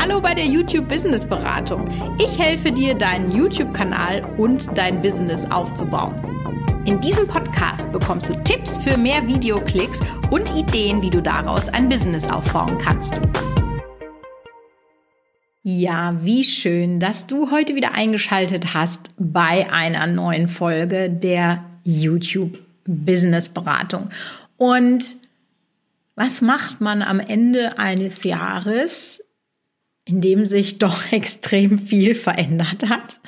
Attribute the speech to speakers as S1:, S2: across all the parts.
S1: Hallo bei der YouTube Business Beratung. Ich helfe dir, deinen YouTube-Kanal und dein Business aufzubauen. In diesem Podcast bekommst du Tipps für mehr Videoklicks und Ideen, wie du daraus ein Business aufbauen kannst. Ja, wie schön, dass du heute wieder eingeschaltet hast bei einer neuen Folge der YouTube Business Beratung. Und was macht man am Ende eines Jahres, in dem sich doch extrem viel verändert hat?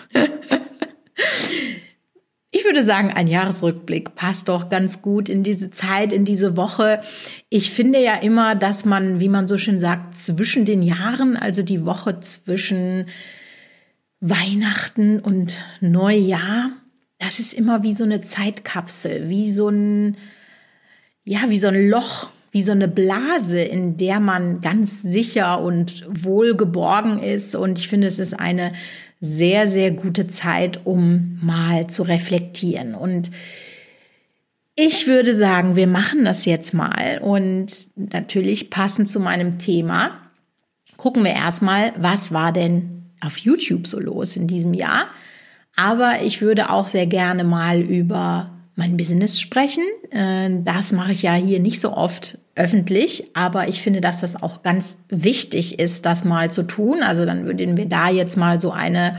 S1: Ich würde sagen, ein Jahresrückblick passt doch ganz gut in diese Zeit, in diese Woche. Ich finde ja immer, dass man, wie man so schön sagt, zwischen den Jahren, also die Woche zwischen Weihnachten und Neujahr, das ist immer wie so eine Zeitkapsel, wie so ein, ja, wie so ein Loch, wie so eine Blase, in der man ganz sicher und wohlgeborgen ist. Und ich finde, es ist eine sehr, sehr gute Zeit, um mal zu reflektieren. Und ich würde sagen, wir machen das jetzt mal. Und natürlich passend zu meinem Thema, gucken wir erstmal, was war denn auf YouTube so los in diesem Jahr? Aber ich würde auch sehr gerne mal über mein Business sprechen. Äh, das mache ich ja hier nicht so oft öffentlich, aber ich finde, dass das auch ganz wichtig ist, das mal zu tun. Also dann würden wir da jetzt mal so eine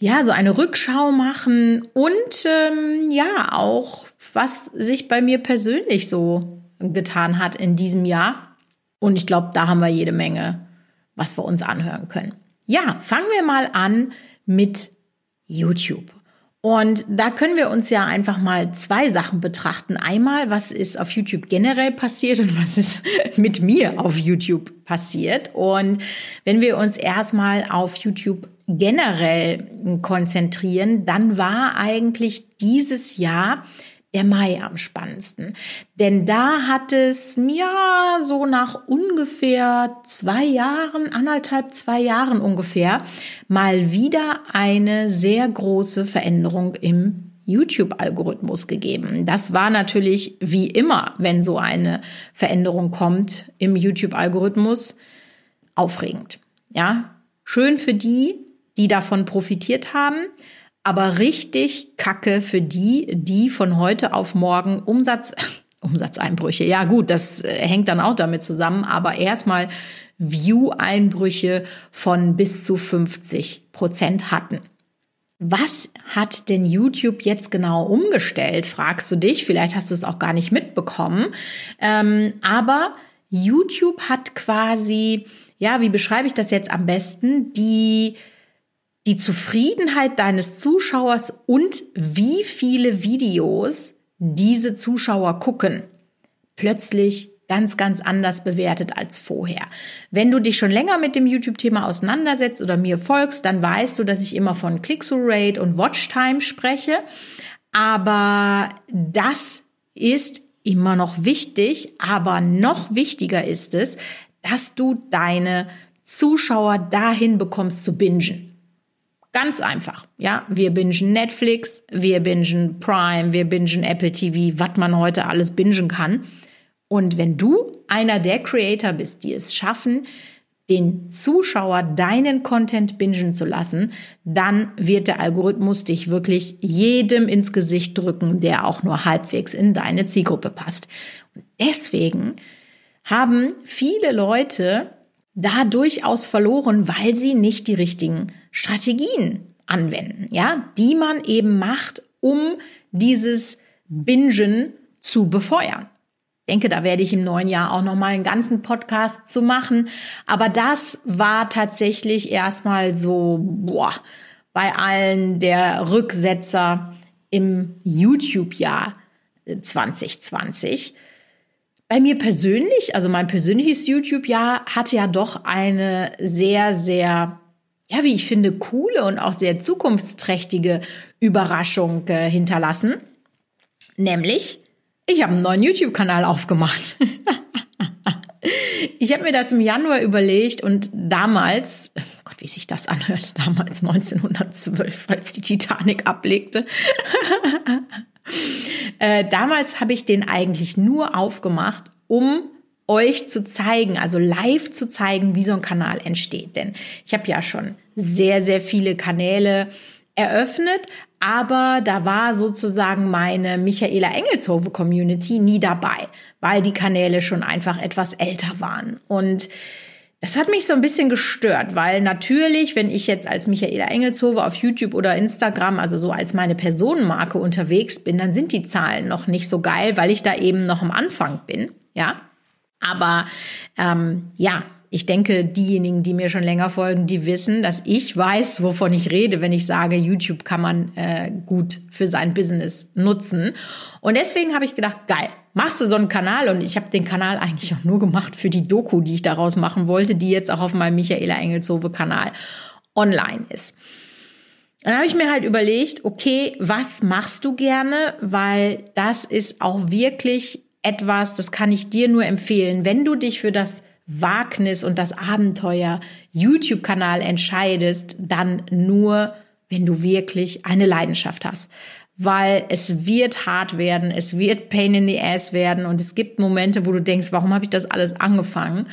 S1: ja, so eine Rückschau machen und ähm, ja, auch was sich bei mir persönlich so getan hat in diesem Jahr. Und ich glaube, da haben wir jede Menge, was wir uns anhören können. Ja, fangen wir mal an mit YouTube. Und da können wir uns ja einfach mal zwei Sachen betrachten. Einmal, was ist auf YouTube generell passiert und was ist mit mir auf YouTube passiert. Und wenn wir uns erstmal auf YouTube generell konzentrieren, dann war eigentlich dieses Jahr der Mai am spannendsten. Denn da hat es, ja, so nach ungefähr zwei Jahren, anderthalb, zwei Jahren ungefähr, mal wieder eine sehr große Veränderung im YouTube-Algorithmus gegeben. Das war natürlich wie immer, wenn so eine Veränderung kommt im YouTube-Algorithmus, aufregend. Ja, schön für die, die davon profitiert haben aber richtig kacke für die, die von heute auf morgen Umsatz, Umsatzeinbrüche, ja gut, das äh, hängt dann auch damit zusammen, aber erstmal View-Einbrüche von bis zu 50 Prozent hatten. Was hat denn YouTube jetzt genau umgestellt, fragst du dich. Vielleicht hast du es auch gar nicht mitbekommen. Ähm, aber YouTube hat quasi, ja, wie beschreibe ich das jetzt am besten, die die Zufriedenheit deines Zuschauers und wie viele Videos diese Zuschauer gucken, plötzlich ganz, ganz anders bewertet als vorher. Wenn du dich schon länger mit dem YouTube-Thema auseinandersetzt oder mir folgst, dann weißt du, dass ich immer von Click-through-Rate und Watch-Time spreche. Aber das ist immer noch wichtig, aber noch wichtiger ist es, dass du deine Zuschauer dahin bekommst zu bingen. Ganz einfach, ja. Wir bingen Netflix, wir bingen Prime, wir bingen Apple TV, was man heute alles bingen kann. Und wenn du einer der Creator bist, die es schaffen, den Zuschauer deinen Content bingen zu lassen, dann wird der Algorithmus dich wirklich jedem ins Gesicht drücken, der auch nur halbwegs in deine Zielgruppe passt. Und deswegen haben viele Leute da durchaus verloren, weil sie nicht die richtigen Strategien anwenden, ja, die man eben macht, um dieses Bingen zu befeuern. Ich denke, da werde ich im neuen Jahr auch noch mal einen ganzen Podcast zu machen, aber das war tatsächlich erstmal so boah, bei allen der Rücksetzer im YouTube Jahr 2020 bei mir persönlich, also mein persönliches YouTube-Jahr hat ja doch eine sehr, sehr, ja, wie ich finde, coole und auch sehr zukunftsträchtige Überraschung äh, hinterlassen. Nämlich, ich habe einen neuen YouTube-Kanal aufgemacht. ich habe mir das im Januar überlegt und damals, oh Gott, wie sich das anhört, damals 1912, als die Titanic ablegte. Äh, damals habe ich den eigentlich nur aufgemacht, um euch zu zeigen, also live zu zeigen, wie so ein Kanal entsteht. Denn ich habe ja schon sehr, sehr viele Kanäle eröffnet, aber da war sozusagen meine Michaela Engelshove Community nie dabei, weil die Kanäle schon einfach etwas älter waren. Und das hat mich so ein bisschen gestört, weil natürlich, wenn ich jetzt als Michaela Engelshove auf YouTube oder Instagram, also so als meine Personenmarke unterwegs bin, dann sind die Zahlen noch nicht so geil, weil ich da eben noch am Anfang bin, ja. Aber ähm, ja, ich denke, diejenigen, die mir schon länger folgen, die wissen, dass ich weiß, wovon ich rede, wenn ich sage, YouTube kann man äh, gut für sein Business nutzen. Und deswegen habe ich gedacht, geil, machst du so einen Kanal? Und ich habe den Kanal eigentlich auch nur gemacht für die Doku, die ich daraus machen wollte, die jetzt auch auf meinem Michaela Engelshove Kanal online ist. Dann habe ich mir halt überlegt, okay, was machst du gerne? Weil das ist auch wirklich etwas, das kann ich dir nur empfehlen, wenn du dich für das Wagnis und das Abenteuer YouTube-Kanal entscheidest, dann nur, wenn du wirklich eine Leidenschaft hast. Weil es wird hart werden, es wird Pain in the Ass werden und es gibt Momente, wo du denkst, warum habe ich das alles angefangen?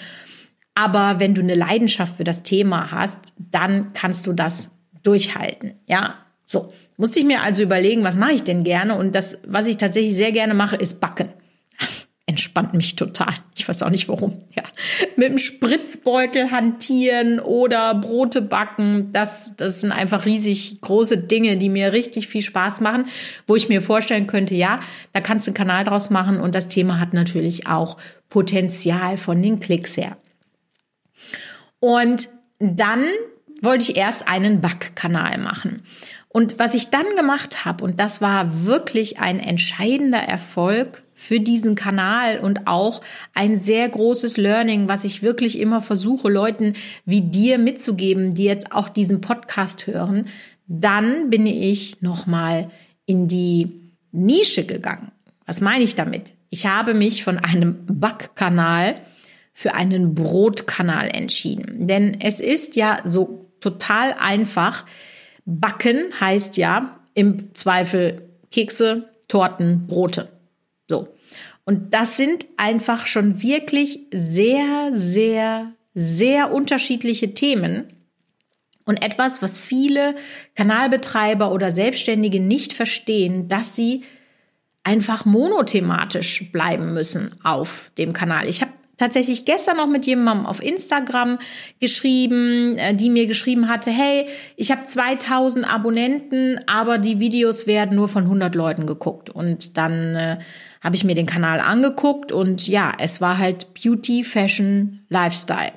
S1: Aber wenn du eine Leidenschaft für das Thema hast, dann kannst du das durchhalten. Ja, so. Musste ich mir also überlegen, was mache ich denn gerne? Und das, was ich tatsächlich sehr gerne mache, ist backen. entspannt mich total. Ich weiß auch nicht warum. Ja. Mit dem Spritzbeutel hantieren oder Brote backen, das, das sind einfach riesig große Dinge, die mir richtig viel Spaß machen, wo ich mir vorstellen könnte, ja, da kannst du einen Kanal draus machen und das Thema hat natürlich auch Potenzial von den Klicks her. Und dann wollte ich erst einen Backkanal machen. Und was ich dann gemacht habe, und das war wirklich ein entscheidender Erfolg für diesen Kanal und auch ein sehr großes Learning, was ich wirklich immer versuche, Leuten wie dir mitzugeben, die jetzt auch diesen Podcast hören, dann bin ich nochmal in die Nische gegangen. Was meine ich damit? Ich habe mich von einem Backkanal für einen Brotkanal entschieden. Denn es ist ja so total einfach. Backen heißt ja im Zweifel Kekse, Torten, Brote. Und das sind einfach schon wirklich sehr, sehr, sehr unterschiedliche Themen. Und etwas, was viele Kanalbetreiber oder Selbstständige nicht verstehen, dass sie einfach monothematisch bleiben müssen auf dem Kanal. Ich habe tatsächlich gestern noch mit jemandem auf Instagram geschrieben, äh, die mir geschrieben hatte, hey, ich habe 2000 Abonnenten, aber die Videos werden nur von 100 Leuten geguckt. Und dann äh, habe ich mir den Kanal angeguckt und ja, es war halt Beauty, Fashion, Lifestyle.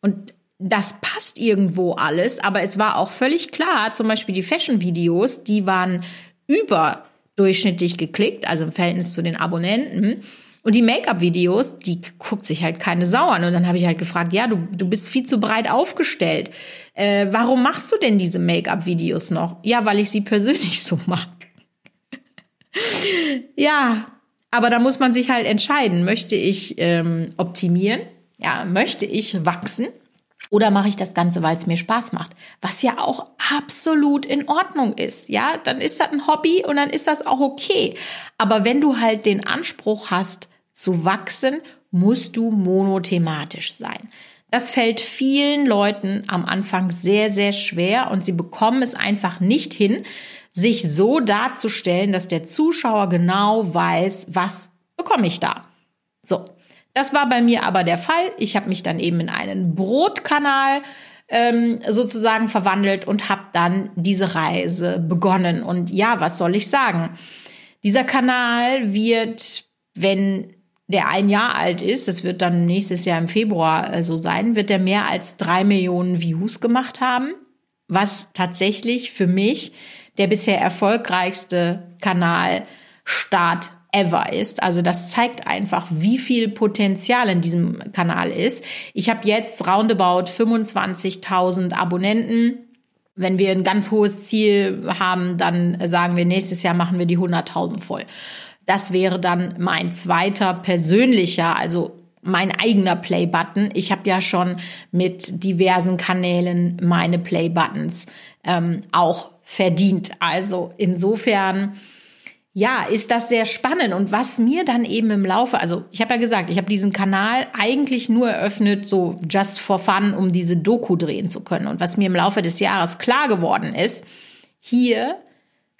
S1: Und das passt irgendwo alles, aber es war auch völlig klar, zum Beispiel die Fashion-Videos, die waren überdurchschnittlich geklickt, also im Verhältnis zu den Abonnenten. Und die Make-up-Videos, die guckt sich halt keine Sau an. Und dann habe ich halt gefragt, ja, du, du bist viel zu breit aufgestellt. Äh, warum machst du denn diese Make-up-Videos noch? Ja, weil ich sie persönlich so mag. ja, aber da muss man sich halt entscheiden, möchte ich ähm, optimieren? Ja, möchte ich wachsen? Oder mache ich das Ganze, weil es mir Spaß macht? Was ja auch absolut in Ordnung ist. Ja, dann ist das ein Hobby und dann ist das auch okay. Aber wenn du halt den Anspruch hast, zu wachsen, musst du monothematisch sein. Das fällt vielen Leuten am Anfang sehr, sehr schwer und sie bekommen es einfach nicht hin, sich so darzustellen, dass der Zuschauer genau weiß, was bekomme ich da. So, das war bei mir aber der Fall. Ich habe mich dann eben in einen Brotkanal ähm, sozusagen verwandelt und habe dann diese Reise begonnen. Und ja, was soll ich sagen? Dieser Kanal wird, wenn der ein Jahr alt ist, das wird dann nächstes Jahr im Februar äh, so sein, wird er mehr als drei Millionen Views gemacht haben, was tatsächlich für mich der bisher erfolgreichste Kanalstart ever ist. Also das zeigt einfach, wie viel Potenzial in diesem Kanal ist. Ich habe jetzt roundabout 25.000 Abonnenten. Wenn wir ein ganz hohes Ziel haben, dann sagen wir, nächstes Jahr machen wir die 100.000 voll. Das wäre dann mein zweiter persönlicher, also mein eigener Play-Button. Ich habe ja schon mit diversen Kanälen meine Play-Buttons ähm, auch verdient. Also insofern, ja, ist das sehr spannend. Und was mir dann eben im Laufe, also ich habe ja gesagt, ich habe diesen Kanal eigentlich nur eröffnet, so just for fun, um diese Doku drehen zu können. Und was mir im Laufe des Jahres klar geworden ist, hier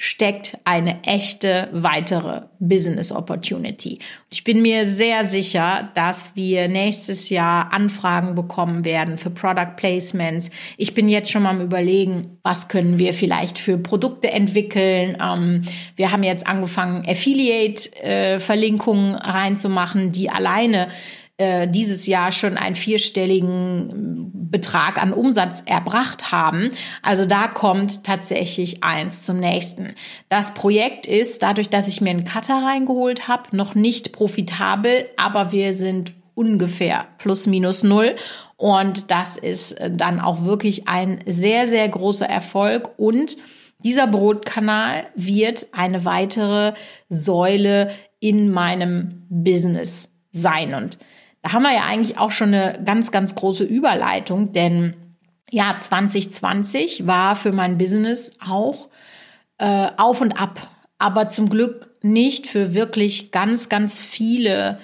S1: steckt eine echte weitere Business Opportunity. Ich bin mir sehr sicher, dass wir nächstes Jahr Anfragen bekommen werden für Product Placements. Ich bin jetzt schon mal am Überlegen, was können wir vielleicht für Produkte entwickeln. Ähm, wir haben jetzt angefangen, Affiliate-Verlinkungen äh, reinzumachen, die alleine äh, dieses Jahr schon einen vierstelligen Betrag an Umsatz erbracht haben. Also da kommt tatsächlich eins zum nächsten. Das Projekt ist, dadurch, dass ich mir einen Cutter reingeholt habe, noch nicht profitabel, aber wir sind ungefähr plus minus null. Und das ist äh, dann auch wirklich ein sehr, sehr großer Erfolg. Und dieser Brotkanal wird eine weitere Säule in meinem Business sein. Und da haben wir ja eigentlich auch schon eine ganz, ganz große Überleitung, denn ja, 2020 war für mein Business auch äh, auf und ab, aber zum Glück nicht für wirklich ganz, ganz viele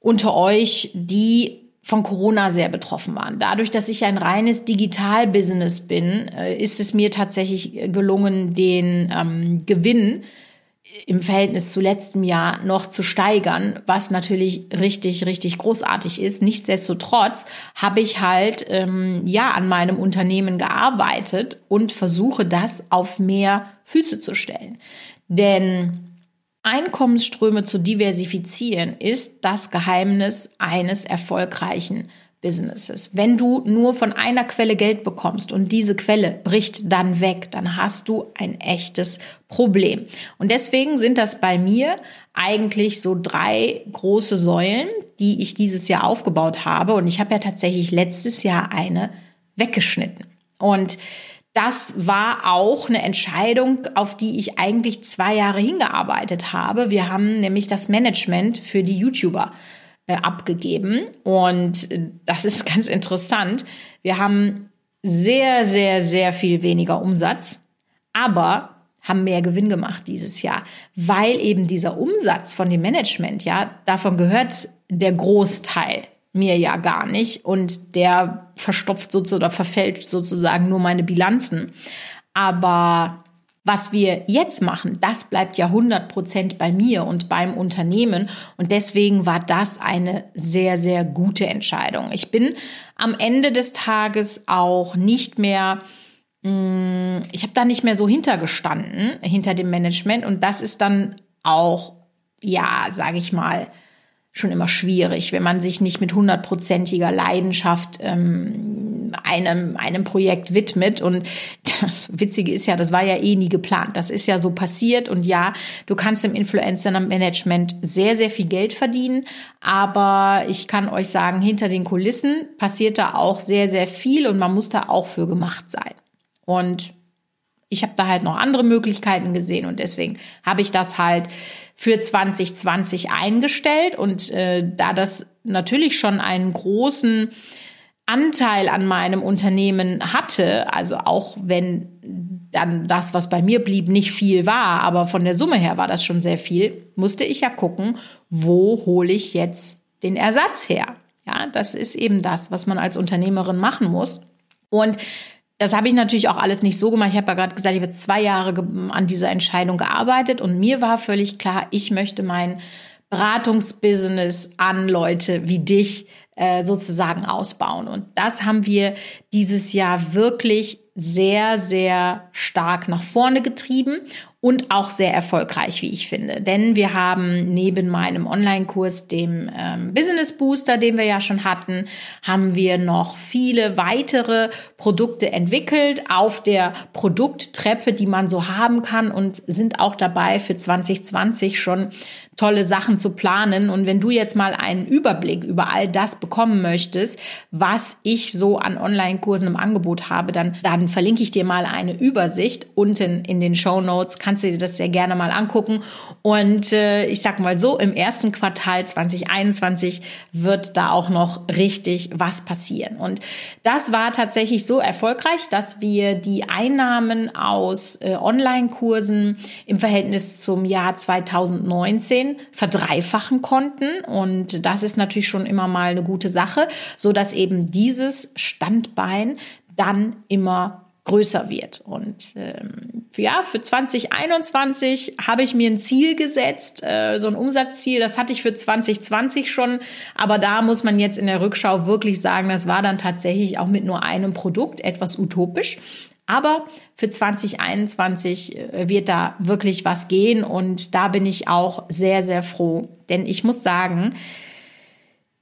S1: unter euch, die von Corona sehr betroffen waren. Dadurch, dass ich ein reines Digital-Business bin, äh, ist es mir tatsächlich gelungen, den ähm, Gewinn im Verhältnis zu letztem Jahr noch zu steigern, was natürlich richtig, richtig großartig ist. Nichtsdestotrotz habe ich halt ähm, ja an meinem Unternehmen gearbeitet und versuche das auf mehr Füße zu stellen. Denn Einkommensströme zu diversifizieren ist das Geheimnis eines erfolgreichen Businesses. Wenn du nur von einer Quelle Geld bekommst und diese Quelle bricht dann weg, dann hast du ein echtes Problem. Und deswegen sind das bei mir eigentlich so drei große Säulen, die ich dieses Jahr aufgebaut habe. Und ich habe ja tatsächlich letztes Jahr eine weggeschnitten. Und das war auch eine Entscheidung, auf die ich eigentlich zwei Jahre hingearbeitet habe. Wir haben nämlich das Management für die YouTuber abgegeben. Und äh, das ist ganz interessant. Wir haben sehr, sehr, sehr viel weniger Umsatz, aber haben mehr Gewinn gemacht dieses Jahr, weil eben dieser Umsatz von dem Management, ja, davon gehört der Großteil mir ja gar nicht und der verstopft sozusagen oder verfälscht sozusagen nur meine Bilanzen. Aber was wir jetzt machen, das bleibt ja 100 Prozent bei mir und beim Unternehmen. Und deswegen war das eine sehr, sehr gute Entscheidung. Ich bin am Ende des Tages auch nicht mehr mm, ich habe da nicht mehr so hintergestanden, hinter dem Management. Und das ist dann auch, ja, sage ich mal, schon immer schwierig, wenn man sich nicht mit hundertprozentiger Leidenschaft ähm, einem, einem Projekt widmet. Und das Witzige ist ja, das war ja eh nie geplant. Das ist ja so passiert. Und ja, du kannst im Influencer-Management sehr, sehr viel Geld verdienen. Aber ich kann euch sagen, hinter den Kulissen passiert da auch sehr, sehr viel und man muss da auch für gemacht sein. Und ich habe da halt noch andere Möglichkeiten gesehen und deswegen habe ich das halt für 2020 eingestellt. Und äh, da das natürlich schon einen großen Anteil an meinem Unternehmen hatte, also auch wenn dann das, was bei mir blieb, nicht viel war, aber von der Summe her war das schon sehr viel, musste ich ja gucken, wo hole ich jetzt den Ersatz her? Ja, das ist eben das, was man als Unternehmerin machen muss. Und das habe ich natürlich auch alles nicht so gemacht. Ich habe ja gerade gesagt, ich habe zwei Jahre an dieser Entscheidung gearbeitet und mir war völlig klar, ich möchte mein Beratungsbusiness an Leute wie dich äh, sozusagen ausbauen. Und das haben wir dieses Jahr wirklich sehr, sehr stark nach vorne getrieben und auch sehr erfolgreich, wie ich finde. Denn wir haben neben meinem Online-Kurs, dem ähm, Business Booster, den wir ja schon hatten, haben wir noch viele weitere Produkte entwickelt auf der Produkttreppe, die man so haben kann und sind auch dabei für 2020 schon tolle Sachen zu planen. Und wenn du jetzt mal einen Überblick über all das bekommen möchtest, was ich so an Online-Kursen im Angebot habe, dann, dann verlinke ich dir mal eine Übersicht. Unten in den Show Notes kannst du dir das sehr gerne mal angucken. Und äh, ich sag mal so, im ersten Quartal 2021 wird da auch noch richtig was passieren. Und das war tatsächlich so erfolgreich, dass wir die Einnahmen aus äh, Online-Kursen im Verhältnis zum Jahr 2019 verdreifachen konnten. Und das ist natürlich schon immer mal eine gute Sache, so dass eben dieses Standbein dann immer größer wird. Und ähm, ja, für 2021 habe ich mir ein Ziel gesetzt, äh, so ein Umsatzziel, das hatte ich für 2020 schon, aber da muss man jetzt in der Rückschau wirklich sagen, das war dann tatsächlich auch mit nur einem Produkt etwas utopisch. Aber für 2021 äh, wird da wirklich was gehen und da bin ich auch sehr, sehr froh. Denn ich muss sagen,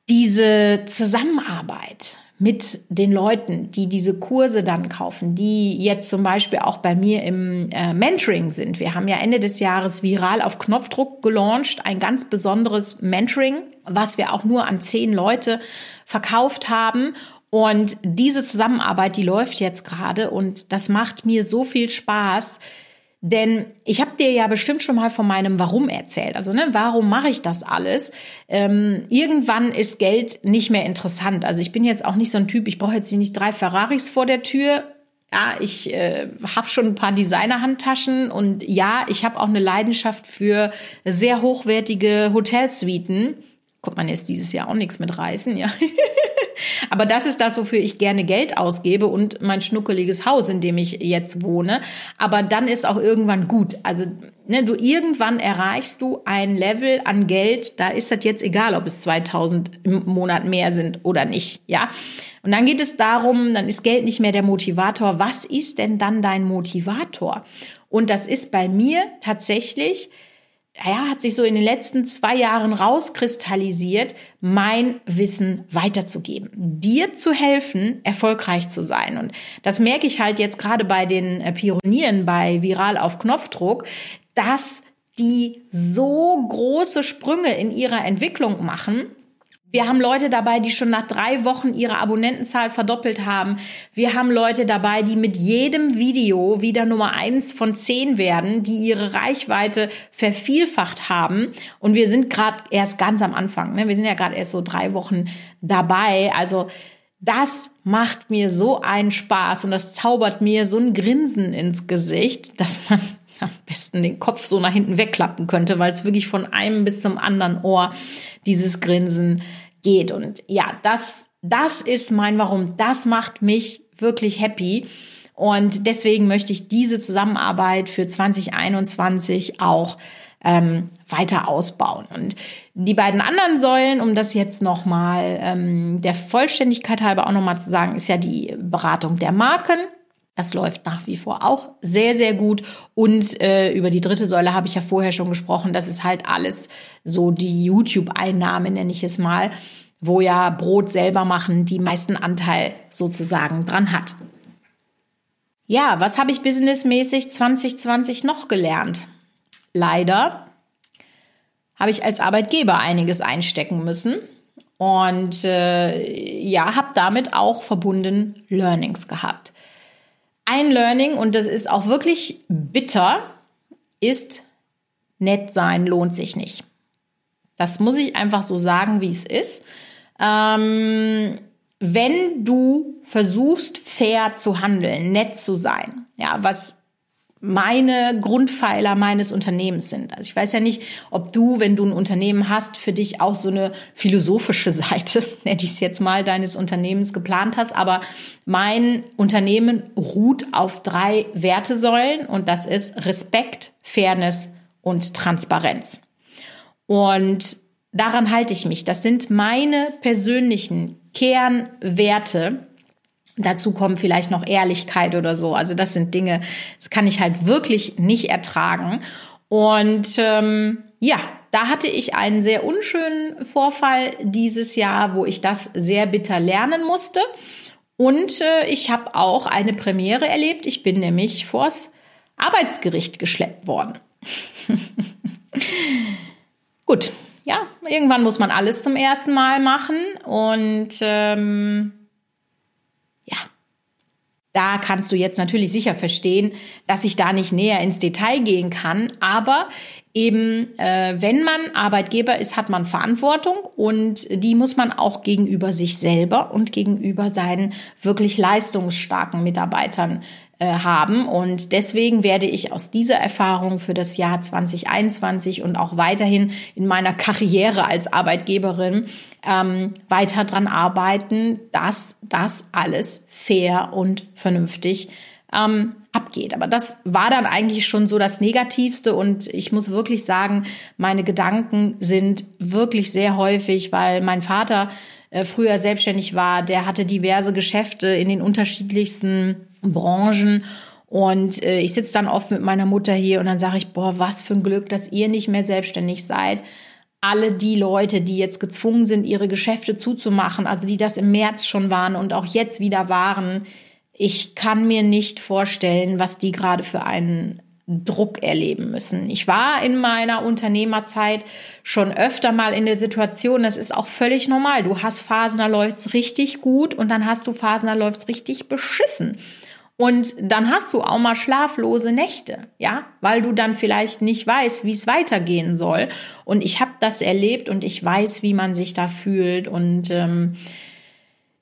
S1: diese Zusammenarbeit mit den Leuten, die diese Kurse dann kaufen, die jetzt zum Beispiel auch bei mir im äh, Mentoring sind. Wir haben ja Ende des Jahres viral auf Knopfdruck gelauncht, ein ganz besonderes Mentoring, was wir auch nur an zehn Leute verkauft haben. Und diese Zusammenarbeit, die läuft jetzt gerade und das macht mir so viel Spaß, denn ich habe dir ja bestimmt schon mal von meinem Warum erzählt. Also, ne, warum mache ich das alles? Ähm, irgendwann ist Geld nicht mehr interessant. Also ich bin jetzt auch nicht so ein Typ, ich brauche jetzt nicht drei Ferraris vor der Tür. Ja, ich äh, habe schon ein paar Designer-Handtaschen und ja, ich habe auch eine Leidenschaft für sehr hochwertige Hotelsuiten. Kommt man jetzt dieses Jahr auch nichts mit reißen, ja. Aber das ist das, wofür ich gerne Geld ausgebe und mein schnuckeliges Haus, in dem ich jetzt wohne. Aber dann ist auch irgendwann gut. Also ne, du irgendwann erreichst du ein Level an Geld, da ist das jetzt egal, ob es 2000 im Monat mehr sind oder nicht, ja. Und dann geht es darum, dann ist Geld nicht mehr der Motivator. Was ist denn dann dein Motivator? Und das ist bei mir tatsächlich ja, hat sich so in den letzten zwei Jahren rauskristallisiert, mein Wissen weiterzugeben, dir zu helfen, erfolgreich zu sein. Und das merke ich halt jetzt gerade bei den äh, Pionieren bei Viral auf Knopfdruck, dass die so große Sprünge in ihrer Entwicklung machen, wir haben Leute dabei, die schon nach drei Wochen ihre Abonnentenzahl verdoppelt haben. Wir haben Leute dabei, die mit jedem Video wieder Nummer eins von zehn werden, die ihre Reichweite vervielfacht haben. Und wir sind gerade erst ganz am Anfang. Ne? Wir sind ja gerade erst so drei Wochen dabei. Also das macht mir so einen Spaß und das zaubert mir so ein Grinsen ins Gesicht, dass man am besten den Kopf so nach hinten wegklappen könnte, weil es wirklich von einem bis zum anderen Ohr dieses Grinsen geht. Und ja, das, das ist mein Warum. Das macht mich wirklich happy. Und deswegen möchte ich diese Zusammenarbeit für 2021 auch ähm, weiter ausbauen. Und die beiden anderen Säulen, um das jetzt nochmal ähm, der Vollständigkeit halber auch nochmal zu sagen, ist ja die Beratung der Marken. Das läuft nach wie vor auch sehr, sehr gut. Und äh, über die dritte Säule habe ich ja vorher schon gesprochen. Das ist halt alles so die YouTube-Einnahme, nenne ich es mal, wo ja Brot selber machen die meisten Anteil sozusagen dran hat. Ja, was habe ich businessmäßig 2020 noch gelernt? Leider habe ich als Arbeitgeber einiges einstecken müssen und äh, ja, habe damit auch verbunden Learnings gehabt. Ein Learning, und das ist auch wirklich bitter, ist, nett sein lohnt sich nicht. Das muss ich einfach so sagen, wie es ist. Ähm, wenn du versuchst, fair zu handeln, nett zu sein, ja, was meine Grundpfeiler meines Unternehmens sind. Also ich weiß ja nicht, ob du, wenn du ein Unternehmen hast, für dich auch so eine philosophische Seite, nenne ich es jetzt mal, deines Unternehmens geplant hast. Aber mein Unternehmen ruht auf drei Wertesäulen und das ist Respekt, Fairness und Transparenz. Und daran halte ich mich. Das sind meine persönlichen Kernwerte Dazu kommen vielleicht noch Ehrlichkeit oder so. Also das sind Dinge, das kann ich halt wirklich nicht ertragen. Und ähm, ja, da hatte ich einen sehr unschönen Vorfall dieses Jahr, wo ich das sehr bitter lernen musste. Und äh, ich habe auch eine Premiere erlebt. Ich bin nämlich vors Arbeitsgericht geschleppt worden. Gut, ja, irgendwann muss man alles zum ersten Mal machen. Und ähm, Da kannst du jetzt natürlich sicher verstehen, dass ich da nicht näher ins Detail gehen kann. Aber eben, äh, wenn man Arbeitgeber ist, hat man Verantwortung und die muss man auch gegenüber sich selber und gegenüber seinen wirklich leistungsstarken Mitarbeitern haben. Und deswegen werde ich aus dieser Erfahrung für das Jahr 2021 und auch weiterhin in meiner Karriere als Arbeitgeberin ähm, weiter dran arbeiten, dass das alles fair und vernünftig ähm, abgeht. Aber das war dann eigentlich schon so das Negativste und ich muss wirklich sagen, meine Gedanken sind wirklich sehr häufig, weil mein Vater äh, früher selbstständig war, der hatte diverse Geschäfte in den unterschiedlichsten Branchen und äh, ich sitze dann oft mit meiner Mutter hier und dann sage ich, boah, was für ein Glück, dass ihr nicht mehr selbstständig seid. Alle die Leute, die jetzt gezwungen sind, ihre Geschäfte zuzumachen, also die das im März schon waren und auch jetzt wieder waren, ich kann mir nicht vorstellen, was die gerade für einen Druck erleben müssen. Ich war in meiner Unternehmerzeit schon öfter mal in der Situation, das ist auch völlig normal. Du hast Phasen, da läuft's richtig gut und dann hast du Phasen, da läuft's richtig beschissen. Und dann hast du auch mal schlaflose Nächte, ja, weil du dann vielleicht nicht weißt, wie es weitergehen soll. Und ich habe das erlebt und ich weiß, wie man sich da fühlt und ähm,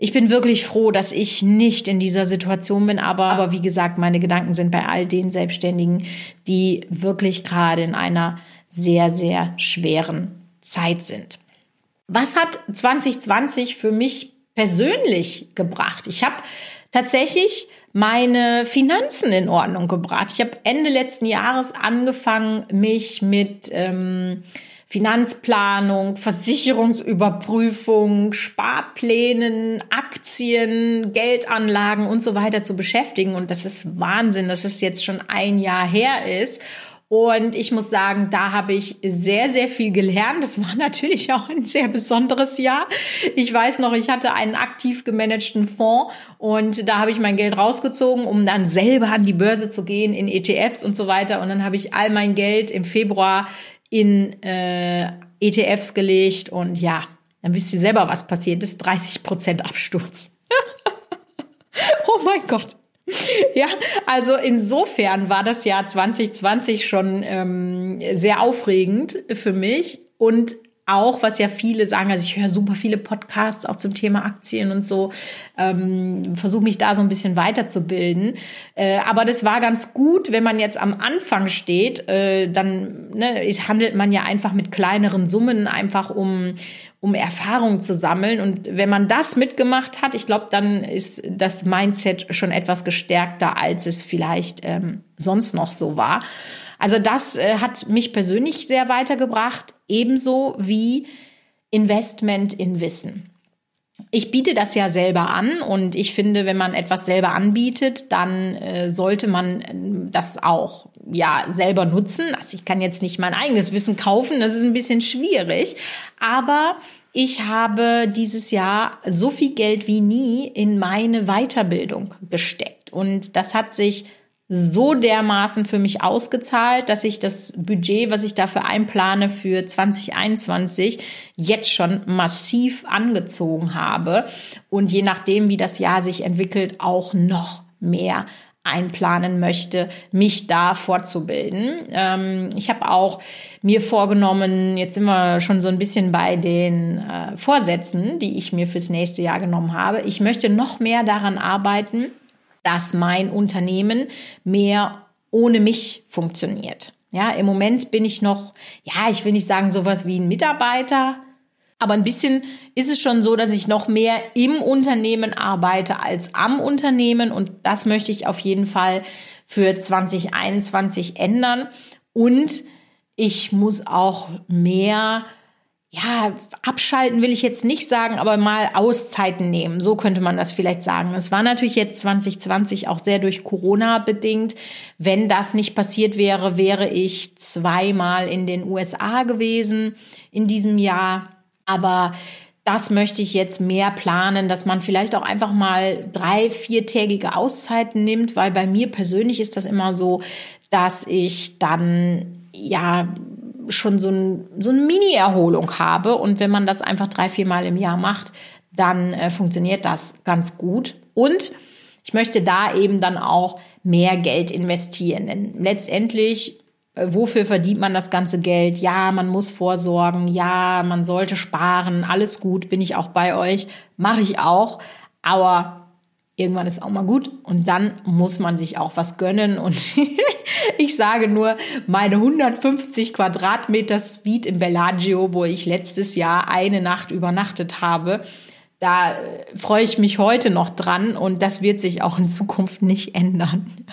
S1: ich bin wirklich froh, dass ich nicht in dieser Situation bin, aber, aber wie gesagt, meine Gedanken sind bei all den Selbstständigen, die wirklich gerade in einer sehr, sehr schweren Zeit sind. Was hat 2020 für mich persönlich gebracht? Ich habe tatsächlich meine Finanzen in Ordnung gebracht. Ich habe Ende letzten Jahres angefangen, mich mit ähm, Finanzplanung, Versicherungsüberprüfung, Sparplänen, Aktien, Geldanlagen und so weiter zu beschäftigen. Und das ist Wahnsinn, dass es jetzt schon ein Jahr her ist. Und ich muss sagen, da habe ich sehr, sehr viel gelernt. Das war natürlich auch ein sehr besonderes Jahr. Ich weiß noch, ich hatte einen aktiv gemanagten Fonds und da habe ich mein Geld rausgezogen, um dann selber an die Börse zu gehen in ETFs und so weiter. Und dann habe ich all mein Geld im Februar in äh, ETFs gelegt und ja, dann wisst ihr selber, was passiert ist. 30 Prozent Absturz. oh mein Gott. Ja, also insofern war das Jahr 2020 schon ähm, sehr aufregend für mich und auch, was ja viele sagen, also ich höre super viele Podcasts auch zum Thema Aktien und so, ähm, versuche mich da so ein bisschen weiterzubilden. Äh, aber das war ganz gut, wenn man jetzt am Anfang steht, äh, dann ne, handelt man ja einfach mit kleineren Summen, einfach um, um Erfahrung zu sammeln. Und wenn man das mitgemacht hat, ich glaube, dann ist das Mindset schon etwas gestärkter, als es vielleicht ähm, sonst noch so war. Also das äh, hat mich persönlich sehr weitergebracht, ebenso wie Investment in Wissen. Ich biete das ja selber an und ich finde, wenn man etwas selber anbietet, dann äh, sollte man äh, das auch ja selber nutzen. Also ich kann jetzt nicht mein eigenes Wissen kaufen, das ist ein bisschen schwierig, aber ich habe dieses Jahr so viel Geld wie nie in meine Weiterbildung gesteckt und das hat sich so dermaßen für mich ausgezahlt, dass ich das Budget, was ich dafür einplane für 2021, jetzt schon massiv angezogen habe und je nachdem, wie das Jahr sich entwickelt, auch noch mehr einplanen möchte, mich da fortzubilden. Ähm, ich habe auch mir vorgenommen, jetzt sind wir schon so ein bisschen bei den äh, Vorsätzen, die ich mir fürs nächste Jahr genommen habe. Ich möchte noch mehr daran arbeiten, dass mein Unternehmen mehr ohne mich funktioniert. Ja, im Moment bin ich noch, ja, ich will nicht sagen sowas wie ein Mitarbeiter, aber ein bisschen ist es schon so, dass ich noch mehr im Unternehmen arbeite als am Unternehmen und das möchte ich auf jeden Fall für 2021 ändern und ich muss auch mehr ja, abschalten will ich jetzt nicht sagen, aber mal Auszeiten nehmen. So könnte man das vielleicht sagen. Es war natürlich jetzt 2020 auch sehr durch Corona bedingt. Wenn das nicht passiert wäre, wäre ich zweimal in den USA gewesen in diesem Jahr. Aber das möchte ich jetzt mehr planen, dass man vielleicht auch einfach mal drei, viertägige Auszeiten nimmt, weil bei mir persönlich ist das immer so, dass ich dann ja schon so, ein, so eine Mini-Erholung habe. Und wenn man das einfach drei, vier Mal im Jahr macht, dann äh, funktioniert das ganz gut. Und ich möchte da eben dann auch mehr Geld investieren. Denn letztendlich, äh, wofür verdient man das ganze Geld? Ja, man muss vorsorgen. Ja, man sollte sparen. Alles gut, bin ich auch bei euch. Mache ich auch. Aber irgendwann ist auch mal gut und dann muss man sich auch was gönnen und ich sage nur meine 150 Quadratmeter Suite im Bellagio, wo ich letztes Jahr eine Nacht übernachtet habe, da äh, freue ich mich heute noch dran und das wird sich auch in Zukunft nicht ändern.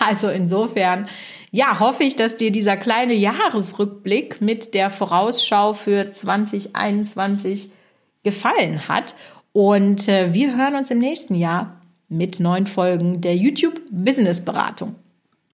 S1: Also insofern, ja, hoffe ich, dass dir dieser kleine Jahresrückblick mit der Vorausschau für 2021 gefallen hat. Und äh, wir hören uns im nächsten Jahr mit neuen Folgen der YouTube Business Beratung.